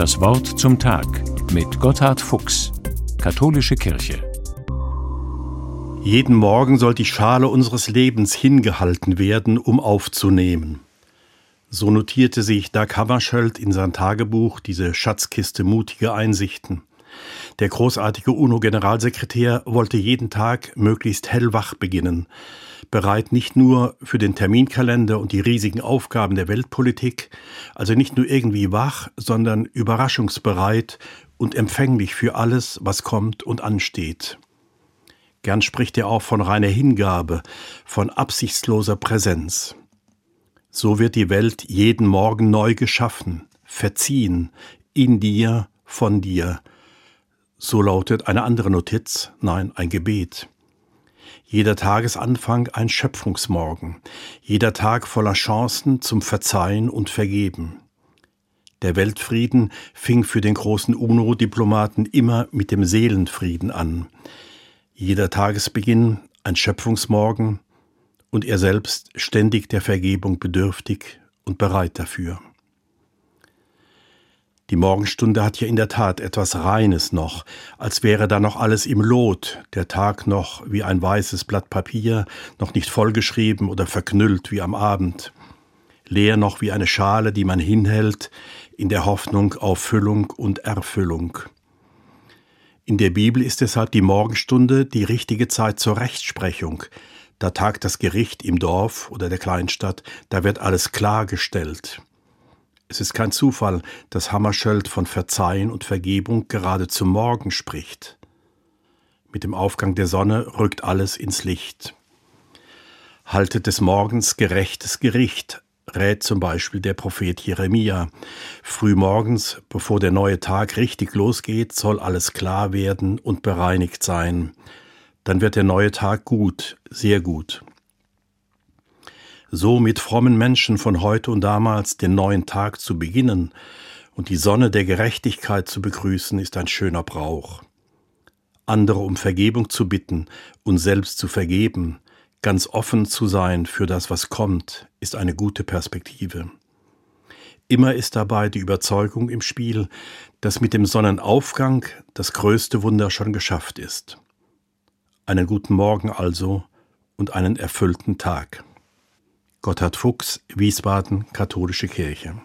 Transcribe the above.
Das Wort zum Tag mit Gotthard Fuchs, Katholische Kirche. Jeden Morgen soll die Schale unseres Lebens hingehalten werden, um aufzunehmen. So notierte sich Dag Hammarskjöld in sein Tagebuch diese Schatzkiste mutiger Einsichten. Der großartige UNO-Generalsekretär wollte jeden Tag möglichst hellwach beginnen, bereit nicht nur für den Terminkalender und die riesigen Aufgaben der Weltpolitik, also nicht nur irgendwie wach, sondern überraschungsbereit und empfänglich für alles, was kommt und ansteht. Gern spricht er auch von reiner Hingabe, von absichtsloser Präsenz. So wird die Welt jeden Morgen neu geschaffen, verziehen, in dir, von dir. So lautet eine andere Notiz, nein, ein Gebet. Jeder Tagesanfang ein Schöpfungsmorgen, jeder Tag voller Chancen zum Verzeihen und Vergeben. Der Weltfrieden fing für den großen UNO-Diplomaten immer mit dem Seelenfrieden an. Jeder Tagesbeginn ein Schöpfungsmorgen und er selbst ständig der Vergebung bedürftig und bereit dafür. Die Morgenstunde hat ja in der Tat etwas Reines noch, als wäre da noch alles im Lot, der Tag noch wie ein weißes Blatt Papier, noch nicht vollgeschrieben oder verknüllt wie am Abend, leer noch wie eine Schale, die man hinhält, in der Hoffnung auf Füllung und Erfüllung. In der Bibel ist deshalb die Morgenstunde die richtige Zeit zur Rechtsprechung. Da tagt das Gericht im Dorf oder der Kleinstadt, da wird alles klargestellt. Es ist kein Zufall, dass Hammarskjöld von Verzeihen und Vergebung gerade zum Morgen spricht. Mit dem Aufgang der Sonne rückt alles ins Licht. Haltet des Morgens gerechtes Gericht, rät zum Beispiel der Prophet Jeremia. Frühmorgens, bevor der neue Tag richtig losgeht, soll alles klar werden und bereinigt sein. Dann wird der neue Tag gut, sehr gut so mit frommen Menschen von heute und damals den neuen Tag zu beginnen und die Sonne der Gerechtigkeit zu begrüßen, ist ein schöner Brauch. Andere um Vergebung zu bitten und selbst zu vergeben, ganz offen zu sein für das, was kommt, ist eine gute Perspektive. Immer ist dabei die Überzeugung im Spiel, dass mit dem Sonnenaufgang das größte Wunder schon geschafft ist. Einen guten Morgen also und einen erfüllten Tag. Gotthard Fuchs, Wiesbaden, Katholische Kirche.